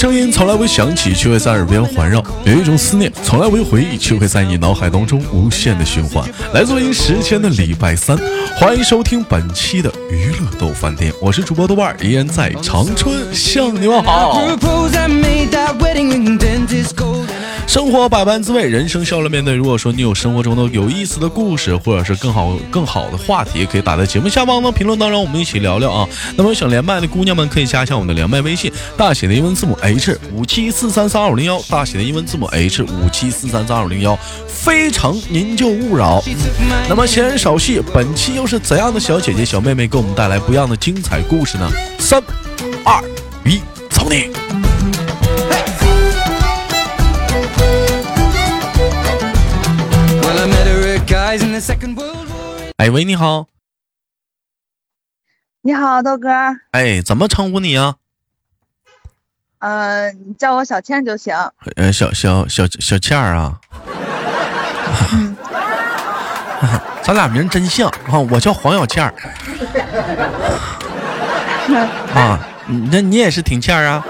声音从来未响起，却会在耳边环绕；有一种思念从来不回忆，却会在你脑海当中无限的循环。来自于时间的礼拜三，欢迎收听本期的娱乐豆饭店，我是主播豆瓣，依然在长春向你们好。生活百般滋味，人生笑乐面对。如果说你有生活中的有意思的故事，或者是更好更好的话题，可以打在节目下方的评论当中，我们一起聊聊啊。那么想连麦的姑娘们，可以加一下我们的连麦微信，大写的英文字母 H 五七四三三二五零幺，大写的英文字母 H 五七四三三二五零幺，非诚您就勿扰。那么闲言少叙，本期又是怎样的小姐姐小妹妹给我们带来不一样的精彩故事呢？三二一，走你！哎喂，你好。你好，豆哥。哎，怎么称呼你呀？呃，你叫我小倩就行。呃，小小小小倩儿啊。咱俩名真像啊！我叫黄小倩儿。啊，那你也是挺倩儿啊。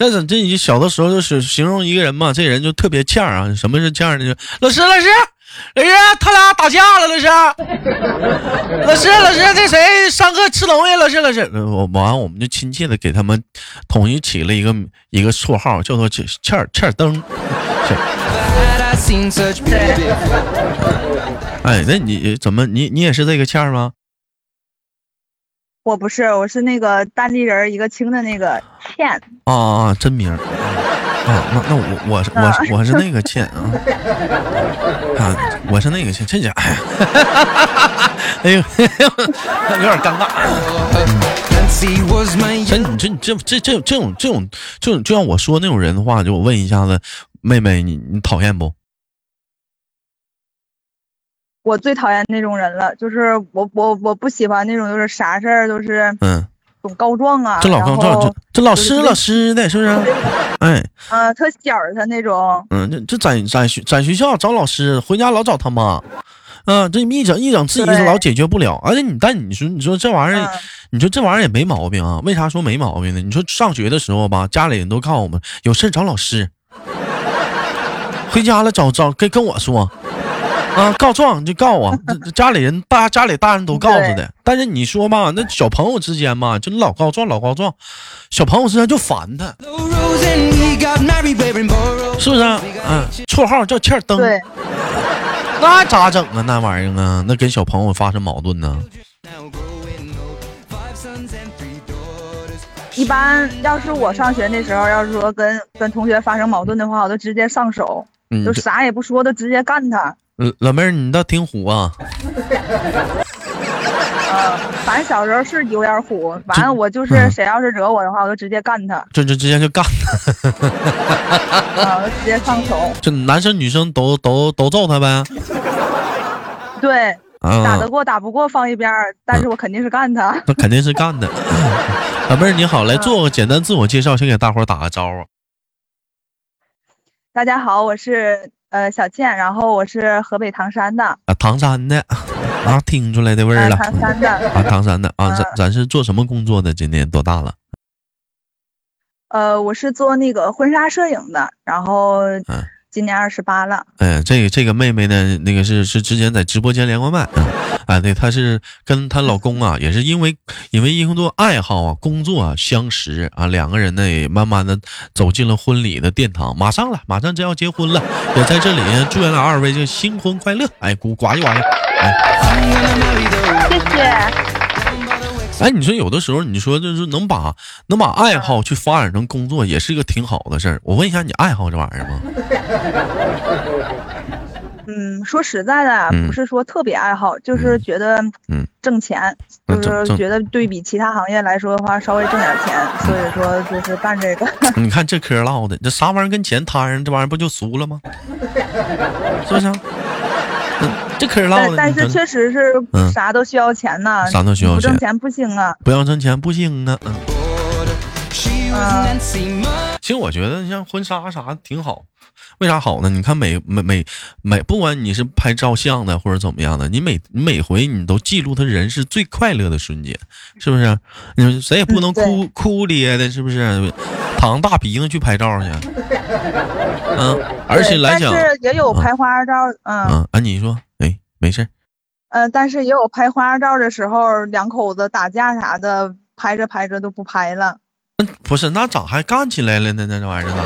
但是这你小的时候就是形容一个人嘛，这人就特别欠儿啊。什么是欠儿呢？老师，老师，老师，他俩打架了，老师，老师，老师，这谁上课吃东西？老师，老师，我完，我们就亲切的给他们统一起了一个一个绰号，叫做欠儿欠儿灯。哎，那你怎么你你也是这个欠儿吗？我不是，我是那个单立人一个青的那个倩啊啊，真名啊，那那我我我我是那个倩啊啊，我是那个倩，这家，哎呦，有点尴尬。真你这你这这这这种这种这种就像我说那种人的话，就我问一下子，妹妹你你讨厌不？我最讨厌那种人了，就是我我我不喜欢那种就是啥事儿都是嗯，总告状啊，这老告状，这这老师老师的是不是？哎，啊，特小他那种，嗯，这这在在学在学校找老师，回家老找他妈，嗯，这一整一整自己老解决不了，而且你但你说你说这玩意儿，你说这玩意儿也没毛病啊？为啥说没毛病呢？你说上学的时候吧，家里人都告诉我们有事找老师，回家了找找跟跟我说。啊，告状就告啊！家里人大家里大人都告诉的，但是你说嘛，那小朋友之间嘛，就老告状老告状，小朋友之间就烦他，是不是？嗯，绰号叫欠灯，那咋整啊？那玩意儿啊，那跟小朋友发生矛盾呢？一般要是我上学那时候，要是说跟跟同学发生矛盾的话，我就直接上手，就啥也不说，就直接干他。老妹儿，你倒挺虎啊！啊，反正小时候是有点虎。完了，我就是谁要是惹我的话，我就直接干他。就就直接就干他。啊，直接上手。就男生女生都都都揍他呗。对，打得过打不过放一边儿，但是我肯定是干他。那肯定是干的。老妹儿你好，来做个简单自我介绍，先给大伙打个招呼。大家好，我是。呃，小倩，然后我是河北唐山的啊，唐山的 啊，听出来的味儿了，唐山的啊，唐山的啊，咱咱是做什么工作的？今年多大了？呃，我是做那个婚纱摄影的，然后嗯。今年二十八了，哎，这个这个妹妹呢，那个是是之前在直播间连过麦，啊，对，她是跟她老公啊，也是因为因为因为爱好啊，工作啊相识啊，两个人呢也慢慢的走进了婚礼的殿堂，马上了，马上就要结婚了，我在这里祝愿了二位就新婚快乐，哎，鼓呱唧呱唧，哎，谢谢。哎，你说有的时候，你说就是能把能把爱好去发展成工作，也是一个挺好的事儿。我问一下，你爱好这玩意儿吗？嗯，说实在的，不是说特别爱好，就是觉得嗯挣钱，就是觉得对比其他行业来说的话，稍微挣点钱，所以说就是干这个。你看这嗑唠的，这啥玩意儿跟钱摊上，这玩意儿不就俗了吗？是不是？这嗑唠的，但是确实是啥都需要钱呐，啥都需要钱，不挣钱不行啊，不要挣钱不行啊，嗯。行其实我觉得像婚纱啥挺好，为啥好呢？你看每每每每，不管你是拍照相的或者怎么样的，你每每回你都记录他人是最快乐的瞬间，是不是？你说谁也不能哭哭咧的，是不是？淌大鼻子去拍照去。嗯，而且来讲，但是也有拍花照，嗯嗯啊，你说，哎，没事。呃，但是也有拍婚纱照的时候，两口子打架啥的，拍着拍着都不拍了。不是，那咋还干起来了呢？那这玩意儿呢？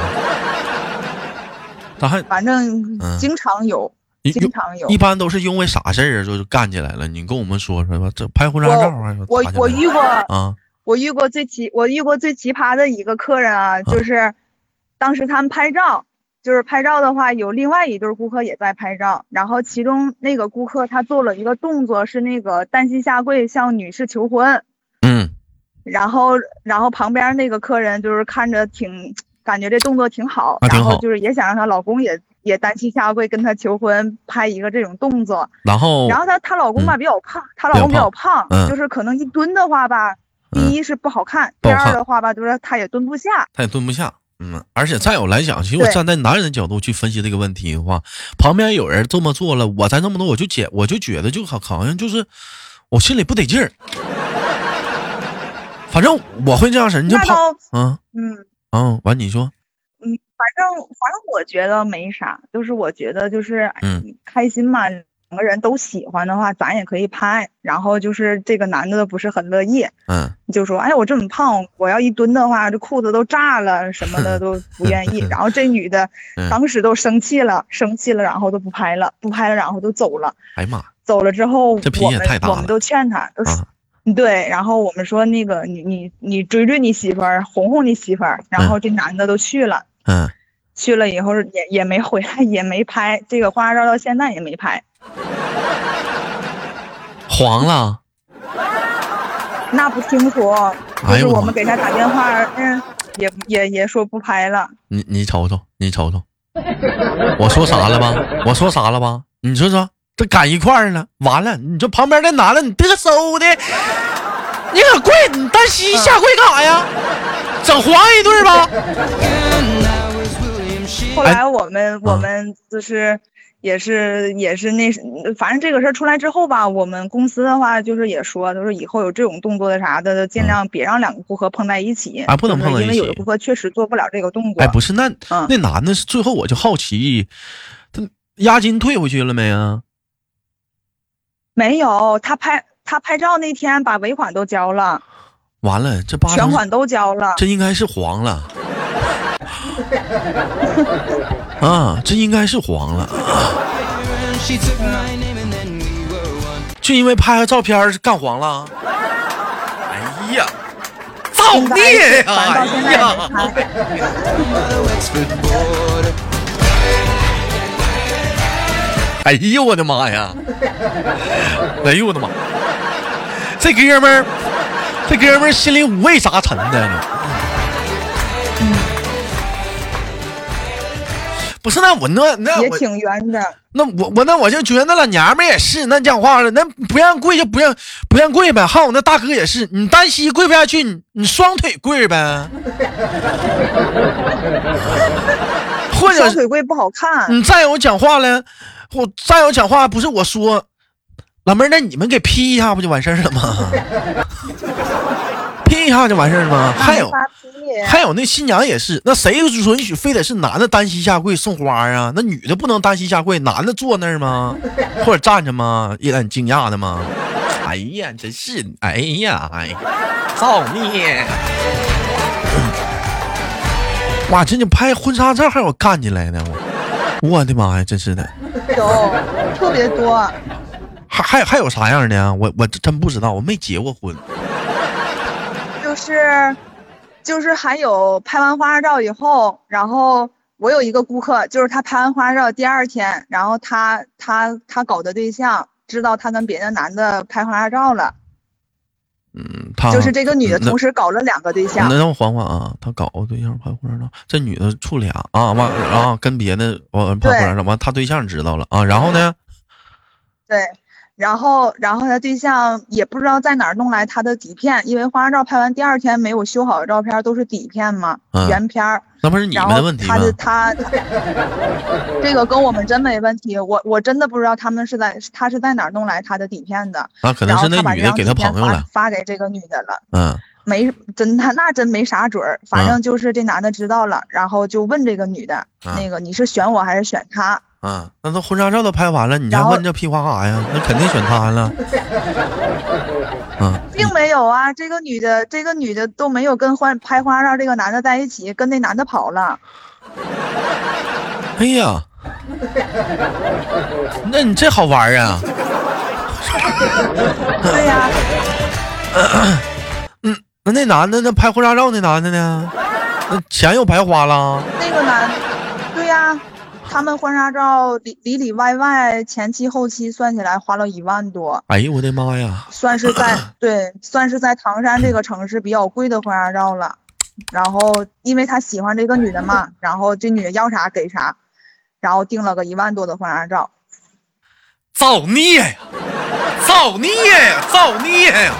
咋还？反正经常有，经常有。一般都是因为啥事儿啊？就是干起来了？你跟我们说说吧。这拍婚纱照啊？我我遇过啊，我遇过最奇，我遇过最奇葩的一个客人啊，就是当时他们拍照，就是拍照的话，有另外一对顾客也在拍照，然后其中那个顾客他做了一个动作，是那个单膝下跪向女士求婚。嗯。然后，然后旁边那个客人就是看着挺，感觉这动作挺好，然后就是也想让她老公也也单膝下跪跟她求婚，拍一个这种动作。然后，然后她她老公吧比较胖，她老公比较胖，就是可能一蹲的话吧，第一是不好看，第二的话吧就是他也蹲不下，他也蹲不下。嗯，而且再有来讲，其实我站在男人的角度去分析这个问题的话，旁边有人这么做了，我再那么多，我就觉我就觉得就好好像就是我心里不得劲儿。反正我会这样式你就跑，嗯嗯。嗯，完你说，嗯，反正反正我觉得没啥，就是我觉得就是嗯。开心嘛，两个人都喜欢的话，咱也可以拍。然后就是这个男的不是很乐意，嗯，就说哎我这么胖，我要一蹲的话，这裤子都炸了什么的 都不愿意。然后这女的当时都生气了，生气了，然后都不拍了，不拍了，然后都走了。哎呀妈，走了之后，这脾气也太大了。我们都劝他。对，然后我们说那个你你你追追你媳妇儿，哄哄你媳妇儿，然后这男的都去了，嗯，去了以后也也没回来，也没拍这个婚纱照，到现在也没拍，黄了，那不清楚，就是我们给他打电话，嗯，也也也说不拍了。你你瞅瞅，你瞅瞅，我说啥了吧？我说啥了吧？你说说。这赶一块儿了，完了！你说旁边那男的，你嘚瑟的，你可跪，你单膝下跪干啥呀？整黄一对吧？后来我们我们就是也是也是那，反正这个事儿出来之后吧，我们公司的话就是也说，就是以后有这种动作的啥的，尽量别让两个顾客碰在一起啊，不能碰在一起，因为有的顾客确实做不了这个动作。哎，不是，那那男的是最后我就好奇，他押金退回去了没啊？没有，他拍他拍照那天把尾款都交了，完了这八全款都交了，这应该是黄了，啊，这应该是黄了，就因为拍个照片干黄了，哎呀，造孽呀，哎呀。哎呦我的妈呀！哎呦我的妈！这哥们儿，这哥们儿心里五味杂陈的。不是那我那那也挺冤的。那我我那我就觉得那老娘们也是那讲话了，那不让跪就不让不让跪呗。还有那大哥也是，你单膝跪不下去，你你双腿跪呗。或者双腿跪不好看。你再有讲话了。我再有讲话不是我说，老妹儿，那你们给 P 一下不就完事儿了吗一下就完事儿了吗？还有还有那新娘也是，那谁允许非得是男的单膝下跪送花啊？那女的不能单膝下跪，男的坐那儿吗？或者站着吗？一脸惊讶的吗？哎呀，真是，哎呀，哎，造孽！哇，这你拍婚纱照还有干起来的我，我的妈呀，真是的。有特别多，还还还有啥样的？我我真不知道，我没结过婚。就是，就是还有拍完婚纱照以后，然后我有一个顾客，就是他拍完婚纱照第二天，然后他他他搞的对象知道他跟别的男的拍婚纱照了。嗯，他就是这个女的同时搞了两个对象。那让我缓缓啊，他搞个对象拍婚纱照，这女的处俩啊，完啊跟别的完拍婚纱照，完他对象知道了啊，然后呢？对，然后，然后他对象也不知道在哪儿弄来他的底片，因为婚纱照拍完第二天没有修好的照片都是底片嘛，原片儿。那不是你们的问题吗？他他这个跟我们真没问题，我我真的不知道他们是在他是在哪儿弄来他的底片的。啊可能是那女的给他朋友了，发给这个女的了。嗯，没真他那真没啥准儿，反正就是这男的知道了，然后就问这个女的，那个你是选我还是选他？嗯，那都婚纱照都拍完了，你还问这屁话干啥呀？那肯定选他了。嗯，并没有啊，这个女的，这个女的都没有跟婚拍婚纱照这个男的在一起，跟那男的跑了。哎呀，那你这好玩啊？对呀。嗯，那那男的，那拍婚纱照那男的呢？那钱又白花了？那个男，对呀。他们婚纱照里里里外外前期后期算起来花了一万多。哎呦我的妈呀！算是在 对，算是在唐山这个城市比较贵的婚纱照了。然后因为他喜欢这个女的嘛，然后这女的要啥给啥，然后订了个一万多的婚纱照。造孽呀！造孽呀！造孽呀！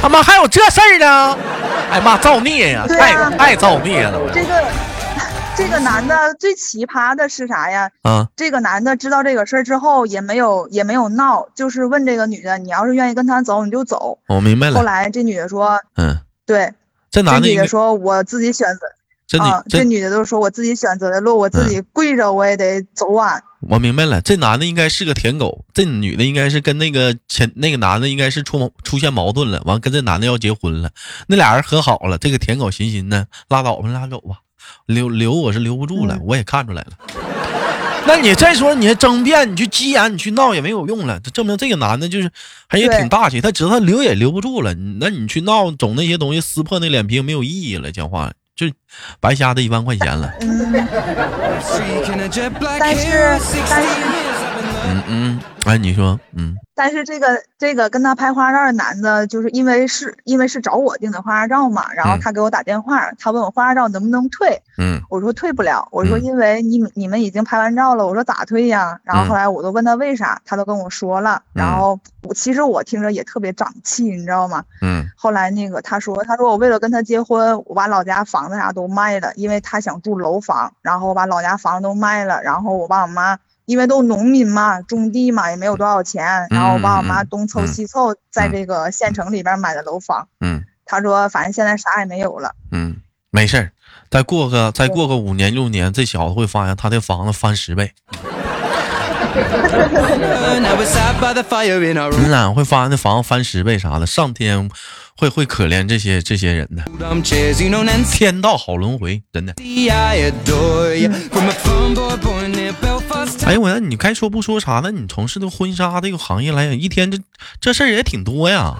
他妈还有这事儿呢！哎妈，造孽呀！太太造孽了！这个这个男的最奇葩的是啥呀？啊，这个男的知道这个事儿之后也没有也没有闹，就是问这个女的，你要是愿意跟他走，你就走。我明白了。后来这女的说，嗯，对，这男的女的说，我自己选择。这女这女的都说我自己选择的路，我自己跪着我也得走完。我明白了，这男的应该是个舔狗，这女的应该是跟那个前那个男的应该是出出现矛盾了，完跟这男的要结婚了，那俩人和好了，这个舔狗寻寻呢，拉倒吧，拉走吧，留留我是留不住了，我也看出来了。那你再说你还争辩，你去急眼，你去闹也没有用了，这证明这个男的就是还也挺大气，他知道他留也留不住了，那你去闹总那些东西撕破那脸皮没有意义了，讲话。就白瞎的一万块钱了。但是，但是，嗯嗯，哎，你说，嗯。但是这个这个跟他拍婚纱照的男的，就是因为是因为是找我订的婚纱照嘛，然后他给我打电话，他问我婚纱照能不能退，嗯，我说退不了，我说因为你你们已经拍完照了，我说咋退呀？然后后来我都问他为啥，他都跟我说了，然后我其实我听着也特别长气，你知道吗？嗯，后来那个他说他说我为了跟他结婚，我把老家房子啥都卖了，因为他想住楼房，然后我把老家房子都卖了，然后我爸我妈。因为都农民嘛，种地嘛，也没有多少钱。然后我爸我妈东凑西凑，在这个县城里边买的楼房。嗯，他说，反正现在啥也没有了。嗯，没事儿，再过个再过个五年六年，这小子会发现他的房子翻十倍。你俩会发现那房子翻十倍啥的，上天会会可怜这些这些人的。天道好轮回，真的。哎呦我，你该说不说啥呢？你从事的婚纱这个行业来讲，一天这这事儿也挺多呀。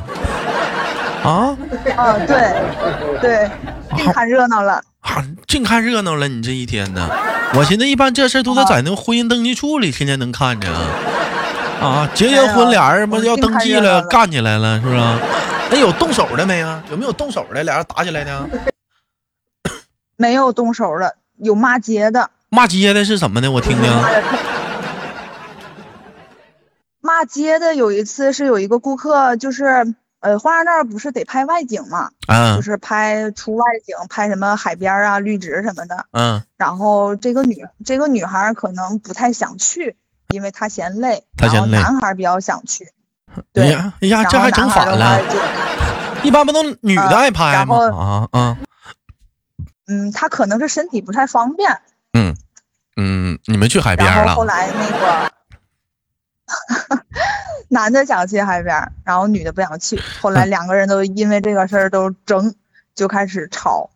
啊？啊，对对，净看热闹了。啊，净看热闹了，你这一天呢？我寻思一般这事儿都得在那婚姻登记处里天天能看着啊。啊，结结婚俩人不要登记了，干起来了是不是？那有动手的没啊？有没有动手的？俩人打起来的？没有动手的，有骂街的。骂街的是什么呢？我听听。骂街的有一次是有一个顾客，就是呃，婚纱照不是得拍外景嘛，嗯，就是拍出外景，拍什么海边啊、绿植什么的，嗯。然后这个女这个女孩可能不太想去，因为她嫌累。她嫌累。男孩比较想去。对呀，哎呀，这还整反了。一般不都女的爱拍吗？啊啊。嗯，她可能是身体不太方便。嗯，嗯，你们去海边了？后来那个 男的想去海边，然后女的不想去。后来两个人都因为这个事儿都争，就开始吵。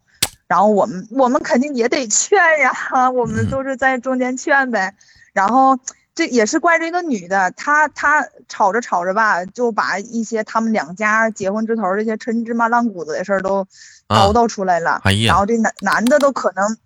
然后我们我们肯定也得劝呀，我们都是在中间劝呗。然后这也是怪这个女的，她她吵着吵着吧，就把一些他们两家结婚之头这些陈芝麻烂谷子的事儿都叨叨出来了。哎呀，然后这男男的都可能。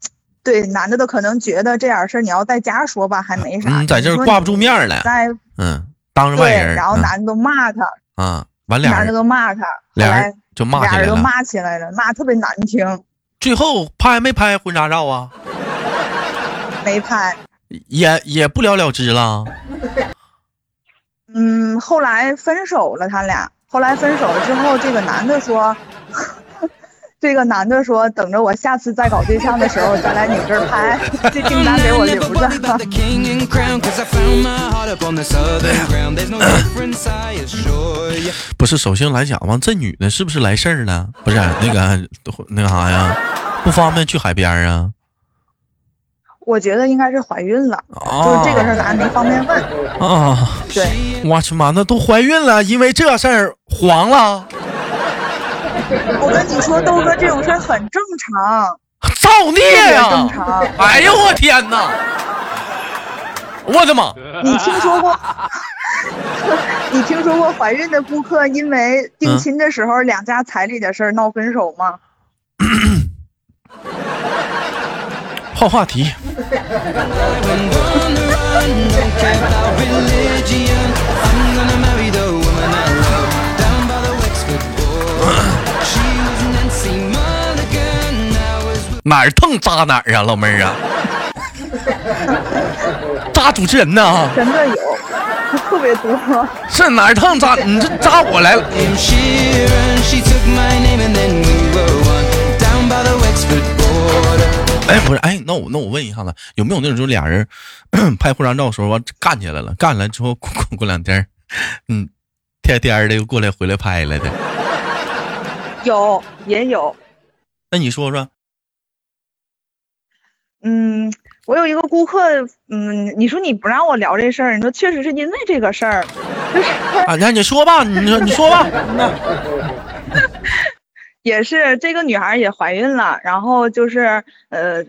对，男的都可能觉得这点事儿你要在家说吧，还没啥。你在这挂不住面了。在嗯，当着外人。然后男的都骂他。啊，完俩人。男的都骂他。俩人就骂起来了。俩人都骂起来了，骂特别难听。最后拍没拍婚纱照啊？没拍。也也不了了之了。嗯，后来分手了，他俩后来分手了之后，这个男的说，这个男的说，等着我下次再搞对象的时候再来你这儿拍，这订单给我留着。不是，首先来讲嘛，这女的是不是来事儿了？不是那个那个啥呀？不方便去海边啊？我觉得应该是怀孕了，就是这个事儿咱没方便问啊。对，我去妈，那都怀孕了，因为这事儿黄了。我跟你说，豆哥这种事儿很正常，造孽呀！正常。哎呦我天哪！我的妈！你听说过？你听说过怀孕的顾客因为定亲的时候两家彩礼的事儿闹分手吗？换话题。哪儿疼扎哪儿啊，老妹儿啊！扎主持人呢？真的有，特别多。是哪儿疼扎？你这扎我来了。哎，不是，哎，那我那我问一下子，有没有那种就俩人 拍婚纱照的时候完干起来了？干起来之后过过两天，嗯，天天的又过来回来拍来的？有，也有。那你说说。嗯，我有一个顾客，嗯，你说你不让我聊这事儿，你说确实是因为这个事儿，就是啊，那你说吧，你说你说吧。也是这个女孩也怀孕了，然后就是呃，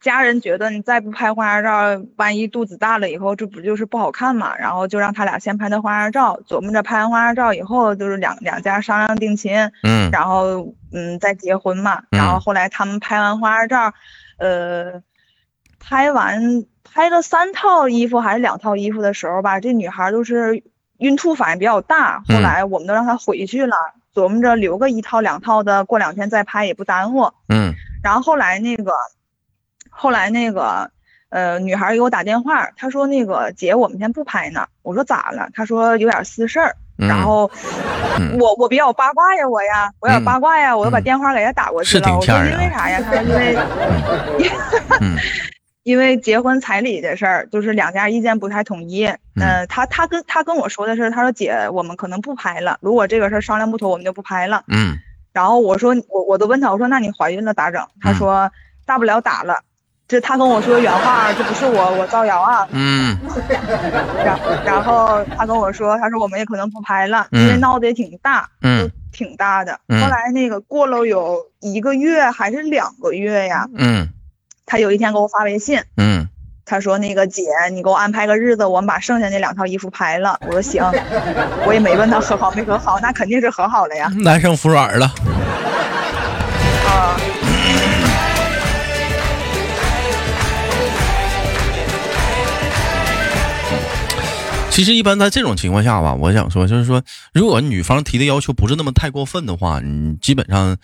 家人觉得你再不拍婚纱照，万一肚子大了以后，这不就是不好看嘛？然后就让他俩先拍的婚纱照，琢磨着拍完婚纱照以后，就是两两家商量定亲，嗯，然后嗯再结婚嘛。然后后来他们拍完婚纱照，呃，拍完拍了三套衣服还是两套衣服的时候吧，这女孩都是孕吐反应比较大，后来我们都让她回去了。琢磨着留个一套两套的，过两天再拍也不耽误。嗯，然后后来那个，后来那个，呃，女孩给我打电话，她说那个姐，我们先不拍呢。我说咋了？她说有点私事儿。然后我我比较八卦呀，我呀，我有点八卦呀，我就把电话给她打过去了。我说因为啥呀？她说因为。因为结婚彩礼的事儿，就是两家意见不太统一。嗯，他他跟他跟我说的是，他说姐，我们可能不拍了。如果这个事儿商量不妥，我们就不拍了。嗯。然后我说我我都问他，我说那你怀孕了咋整？他说大不了打了。这他跟我说原话，这不是我我造谣啊。嗯。然然后他跟我说，他说我们也可能不拍了，因为闹得也挺大，嗯，挺大的。后来那个过了有一个月还是两个月呀？嗯。他有一天给我发微信，嗯，他说那个姐，你给我安排个日子，我们把剩下那两套衣服拍了。我说行，我也没问他和好没和好，那肯定是和好了呀。男生服软了。啊。其实一般在这种情况下吧，我想说就是说，如果女方提的要求不是那么太过分的话，你基本上。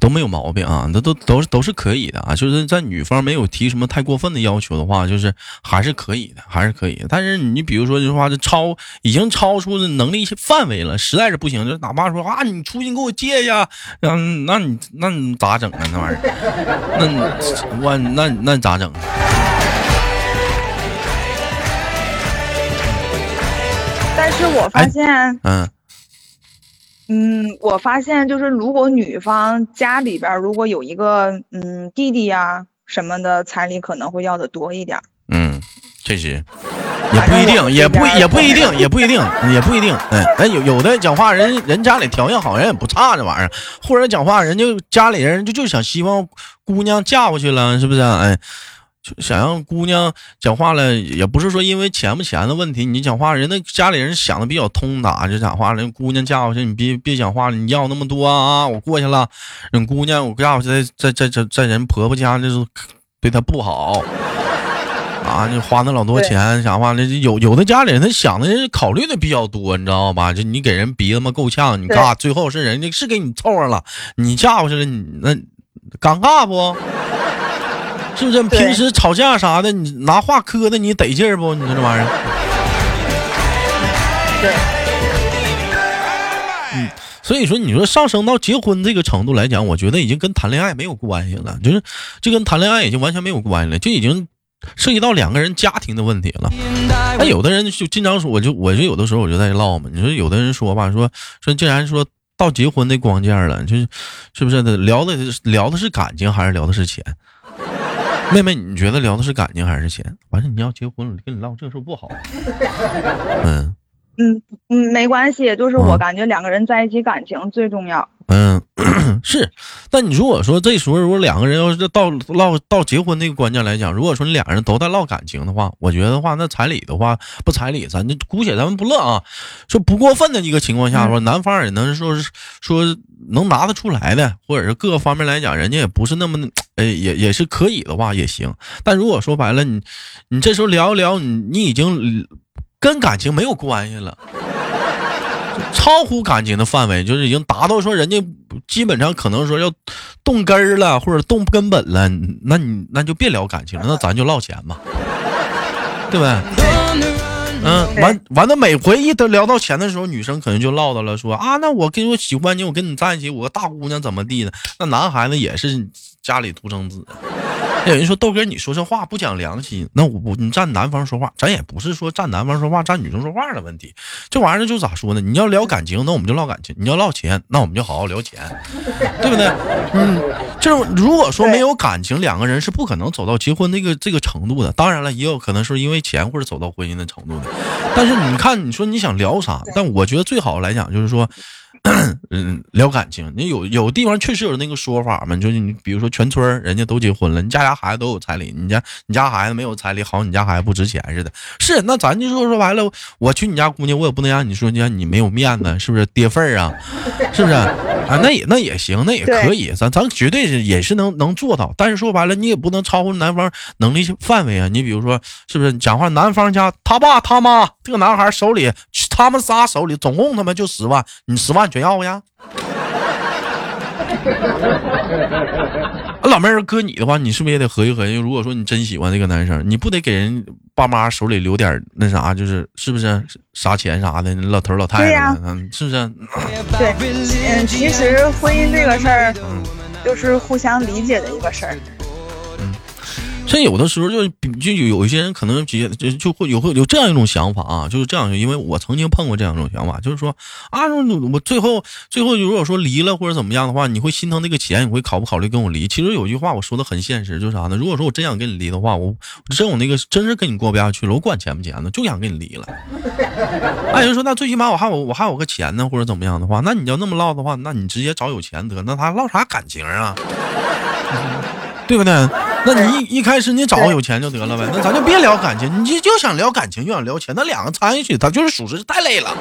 都没有毛病啊，那都都是都是可以的啊，就是在女方没有提什么太过分的要求的话，就是还是可以的，还是可以。但是你比如说，这话这超已经超出的能力范围了，实在是不行，就哪怕说啊，你出去给我借一下，嗯，那你那你咋整啊？那玩意儿，那我那那咋整？但是我发现，嗯。嗯，我发现就是，如果女方家里边如果有一个嗯弟弟呀什么的，彩礼可能会要的多一点。嗯，确实，也不一定，也不也不一定，也不一定，也不一定。嗯，那有有的讲话人人家里条件好，人也不差这玩意儿，或者讲话人就家里人就就想希望姑娘嫁过去了，是不是？哎。想让姑娘讲话了，也不是说因为钱不钱的问题。你讲话，人家家里人想的比较通达，就讲话了。姑娘嫁过去，你别别讲话了，你要那么多啊！我过去了，人姑娘我嫁过去，在在在在人婆婆家，就是对她不好啊！你花那老多钱，讲话了，有有的家里人他想的考虑的比较多，你知道吧？就你给人逼他妈够呛，你干最后是人家是给你凑合了，你嫁过去了，你那尴尬不？是不是？平时吵架啥的，你拿话磕的，你得劲儿不？你说这玩意儿。对。嗯，所以说，你说上升到结婚这个程度来讲，我觉得已经跟谈恋爱没有关系了，就是这跟谈恋爱已经完全没有关系了，就已经涉及到两个人家庭的问题了。那有的人就经常说，我就我就有的时候我就在唠嘛。你说有的人说吧，说说竟然说。到结婚的光件了，就是是不是聊的聊的是感情还是聊的是钱？妹妹，你觉得聊的是感情还是钱？反正你要结婚了，跟你唠这事不好。嗯嗯嗯，没关系，就是我感觉两个人在一起感情最重要。嗯，是，但你如果说这时候如果两个人要是到唠到结婚那个关键来讲，如果说你两个人都在唠感情的话，我觉得的话，那彩礼的话不彩礼，咱就姑且咱们不乐啊，说不过分的一个情况下，说男方也能说是说能拿得出来的，或者是各个方面来讲，人家也不是那么哎也也是可以的话也行。但如果说白了，你你这时候聊一聊，你你已经跟感情没有关系了。超乎感情的范围，就是已经达到说人家基本上可能说要动根儿了，或者动根本了，那你那就别聊感情了，那咱就唠钱嘛，对不对？嗯，完完了，每回一都聊到钱的时候，女生可能就唠叨了，说啊，那我跟我喜欢你，我跟你在一起，我大姑娘怎么地的？那男孩子也是家里独生子。有人说豆哥，你说这话不讲良心。那我不，你站男方说话，咱也不是说站男方说话，站女生说话的问题。这玩意儿就咋说呢？你要聊感情，那我们就唠感情；你要唠钱，那我们就好好聊钱，对不对？嗯，这种如果说没有感情，两个人是不可能走到结婚那个这个程度的。当然了，也有可能是因为钱或者走到婚姻的程度的。但是你看，你说你想聊啥？但我觉得最好来讲就是说。嗯，聊感情，你有有地方确实有那个说法嘛？就是你比如说全村人家都结婚了，你家家孩子都有彩礼，你家你家孩子没有彩礼，好像你家孩子不值钱似的。是，那咱就说说白了，我娶你家姑娘，我也不能让你说你你没有面子，是不是跌份儿啊？是不是啊？那也那也行，那也可以，咱咱绝对是也是能能做到。但是说白了，你也不能超乎男方能力范围啊。你比如说，是不是讲话男方家他爸他妈这个男孩手里，他们仨手里总共他妈就十万，你十万。全要呀！老妹儿，搁你的话，你是不是也得合计合计？如果说你真喜欢这个男生，你不得给人爸妈手里留点那啥，就是是不是啥钱啥的？老头老太太，嗯，是不是？对，嗯，其实婚姻这个事儿，就是互相理解的一个事儿。像有的时候就就有有一些人可能就就就会有会有这样一种想法啊，就是这样，因为我曾经碰过这样一种想法，就是说啊，我最后最后如果说离了或者怎么样的话，你会心疼那个钱，你会考不考虑跟我离？其实有句话我说的很现实，就是啥呢？如果说我真想跟你离的话，我真我那个真是跟你过不下去了，我管钱不钱呢，就想跟你离了。那 有人说，那最起码我还有我还有个钱呢，或者怎么样的话，那你要那么唠的话，那你直接找有钱得，那他唠啥感情啊？对不对？那你一一开始你找个有钱就得了呗，那咱就别聊感情，你就就想聊感情就想聊钱，那两个掺一起，他就是属实是太累了。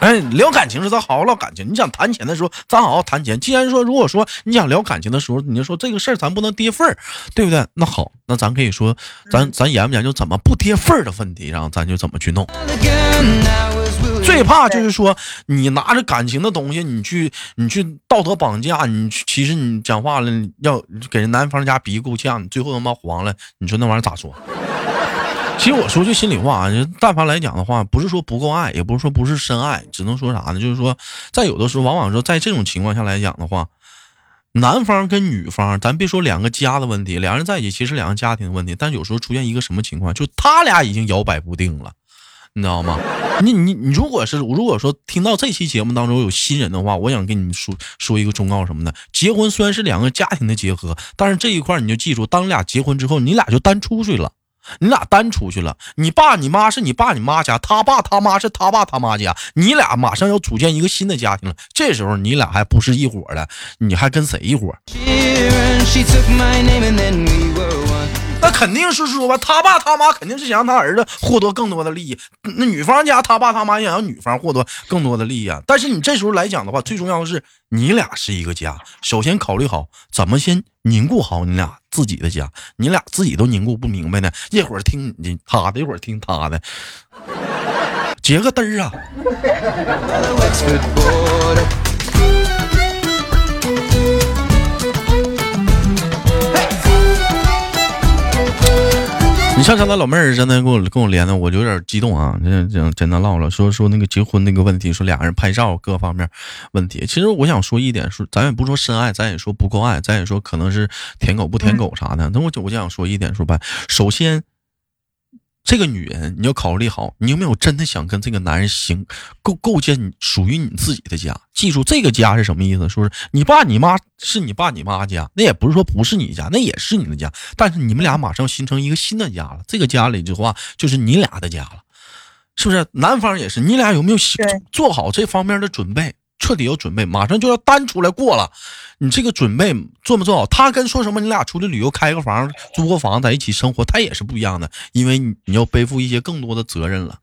哎，聊感情是咱好好唠感情，你想谈钱的时候咱好好谈钱。既然说如果说你想聊感情的时候，你就说这个事儿咱不能跌份儿，对不对？那好，那咱可以说，咱咱研不研究怎么不跌份儿的问题，然后咱就怎么去弄。最怕就是说，你拿着感情的东西，你去你去道德绑架，你其实你讲话了要给人男方家逼够呛，你最后他妈黄了，你说那玩意儿咋说？其实我说句心里话啊，但凡来讲的话，不是说不够爱，也不是说不是深爱，只能说啥呢？就是说，在有的时候，往往说在这种情况下来讲的话，男方跟女方，咱别说两个家的问题，两人在一起其实两个家庭的问题，但有时候出现一个什么情况，就他俩已经摇摆不定了。你知道吗？你你你，如果是如果说听到这期节目当中有新人的话，我想跟你说说一个忠告什么的。结婚虽然是两个家庭的结合，但是这一块你就记住，当你俩结婚之后，你俩就单出去了，你俩单出去了。你爸你妈是你爸你妈家，他爸他妈是他爸他妈家，你俩马上要组建一个新的家庭了。这时候你俩还不是一伙的，你还跟谁一伙？那肯定是说吧，他爸他妈肯定是想让他儿子获得更多的利益。那女方家他爸他妈想让女方获得更多的利益啊。但是你这时候来讲的话，最重要的是你俩是一个家，首先考虑好怎么先凝固好你俩自己的家。你俩自己都凝固不明白呢，一会儿听你的他的，一会儿听他的，结个嘚儿啊！你像刚才老妹儿真的跟我跟我连的，我就有点激动啊！这这真的唠了，说说那个结婚那个问题，说俩人拍照各方面问题。其实我想说一点，说咱也不说深爱，咱也说不够爱，咱也说可能是舔狗不舔狗啥的。那我就我就想说一点，说白，首先。这个女人，你要考虑好，你有没有真的想跟这个男人行构构建属于你自己的家？记住，这个家是什么意思？说是你爸你妈是你爸你妈家，那也不是说不是你家，那也是你的家。但是你们俩马上形成一个新的家了，这个家里的话就是你俩的家了，是不是？男方也是，你俩有没有做好这方面的准备？彻底有准备，马上就要单出来过了。你这个准备做没做好？他跟说什么？你俩出去旅游，开个房，租个房，在一起生活，他也是不一样的，因为你你要背负一些更多的责任了。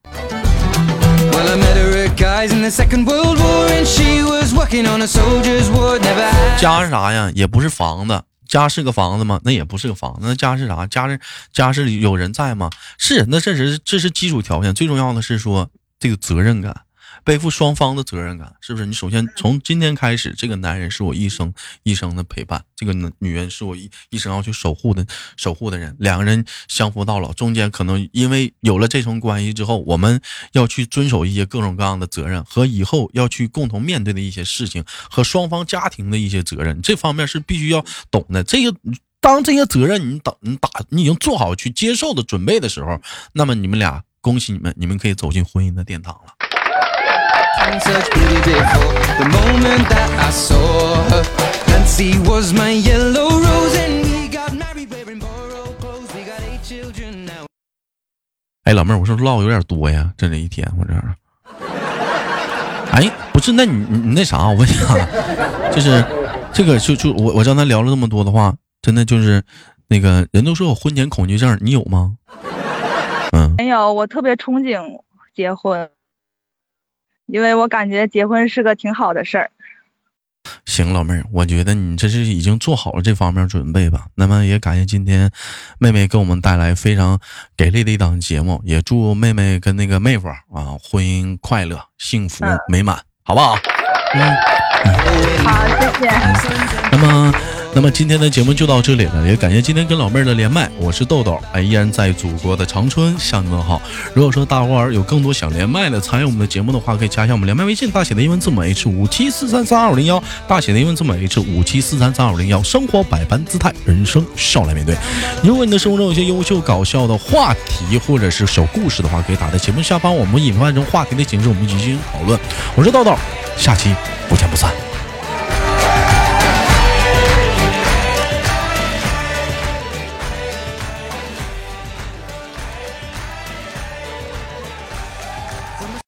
家是啥呀？也不是房子。家是个房子吗？那也不是个房子。那家是啥？家是家是有人在吗？是，那这是这是基础条件。最重要的是说这个责任感。背负双方的责任感，是不是？你首先从今天开始，这个男人是我一生一生的陪伴，这个女人是我一一生要去守护的守护的人。两个人相扶到老，中间可能因为有了这层关系之后，我们要去遵守一些各种各样的责任和以后要去共同面对的一些事情和双方家庭的一些责任，这方面是必须要懂的。这个当这些责任你等你打你已经做好去接受的准备的时候，那么你们俩恭喜你们，你们可以走进婚姻的殿堂了。哎，老妹儿，我说唠有点多呀，这这一天我这。哎，不是，那你你那啥，我问一下，就是这个就就我我刚才聊了那么多的话，真的就是那个人都说我婚前恐惧症，你有吗？嗯，没有，我特别憧憬结婚。因为我感觉结婚是个挺好的事儿。行，老妹儿，我觉得你这是已经做好了这方面准备吧。那么也感谢今天妹妹给我们带来非常给力的一档节目，也祝妹妹跟那个妹夫啊婚姻快乐、幸福美满，好不好？嗯，好，谢谢。那么。那么今天的节目就到这里了，也感谢今天跟老妹儿的连麦，我是豆豆，哎，依然在祖国的长春向你们好。如果说大伙儿有更多想连麦的参与我们的节目的话，可以加一下我们连麦微信，大写的英文字母 H 五七四三三二五零幺，大写的英文字母 H 五七四三三二五零幺。生活百般姿态，人生笑来面对。如果你的生活中有些优秀搞笑的话题或者是小故事的话，可以打在节目下方，我们引发成话题的形式，我们一起进行讨论。我是豆豆，下期不见不散。